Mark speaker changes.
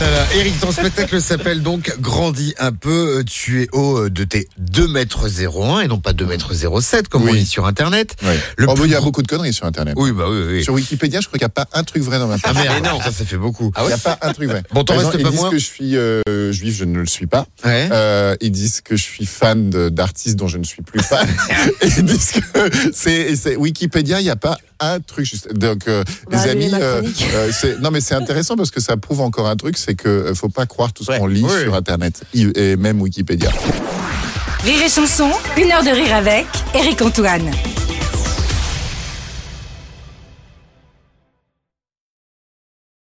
Speaker 1: Voilà, Eric, ton spectacle s'appelle donc Grandis un peu. Tu es haut euh, de tes 2 mètres 01 et non pas 2 mètres 07 comme on
Speaker 2: Oui.
Speaker 1: dit sur Internet.
Speaker 2: Ouais.
Speaker 1: Le
Speaker 2: Oh,
Speaker 1: plus
Speaker 2: il y a beaucoup de conneries sur Internet.
Speaker 1: Oui, bah oui, oui.
Speaker 2: Sur Wikipédia, je crois qu'il n'y a pas un truc vrai dans ma
Speaker 1: Ah
Speaker 2: page.
Speaker 1: merde, non, ça, ça fait beaucoup.
Speaker 2: Il n'y a pas un truc vrai.
Speaker 1: Bon, t'en restes pas
Speaker 2: ils disent
Speaker 1: moins.
Speaker 2: que je suis euh, juif, je ne le suis pas.
Speaker 1: Ouais.
Speaker 2: Euh, ils disent que je suis fan d'artistes dont je ne suis plus fan. ils disent que c'est Wikipédia, il n'y a pas un truc juste. Donc, euh,
Speaker 3: Bah,
Speaker 2: les amis, euh, euh, non mais c'est intéressant parce que ça prouve encore un truc, c'est que euh, faut pas croire tout ce
Speaker 1: Ouais.
Speaker 2: qu'on lit
Speaker 1: Oui.
Speaker 2: sur Internet et même Wikipédia.
Speaker 4: Rire et chanson, une heure de rire avec Eric Antoine.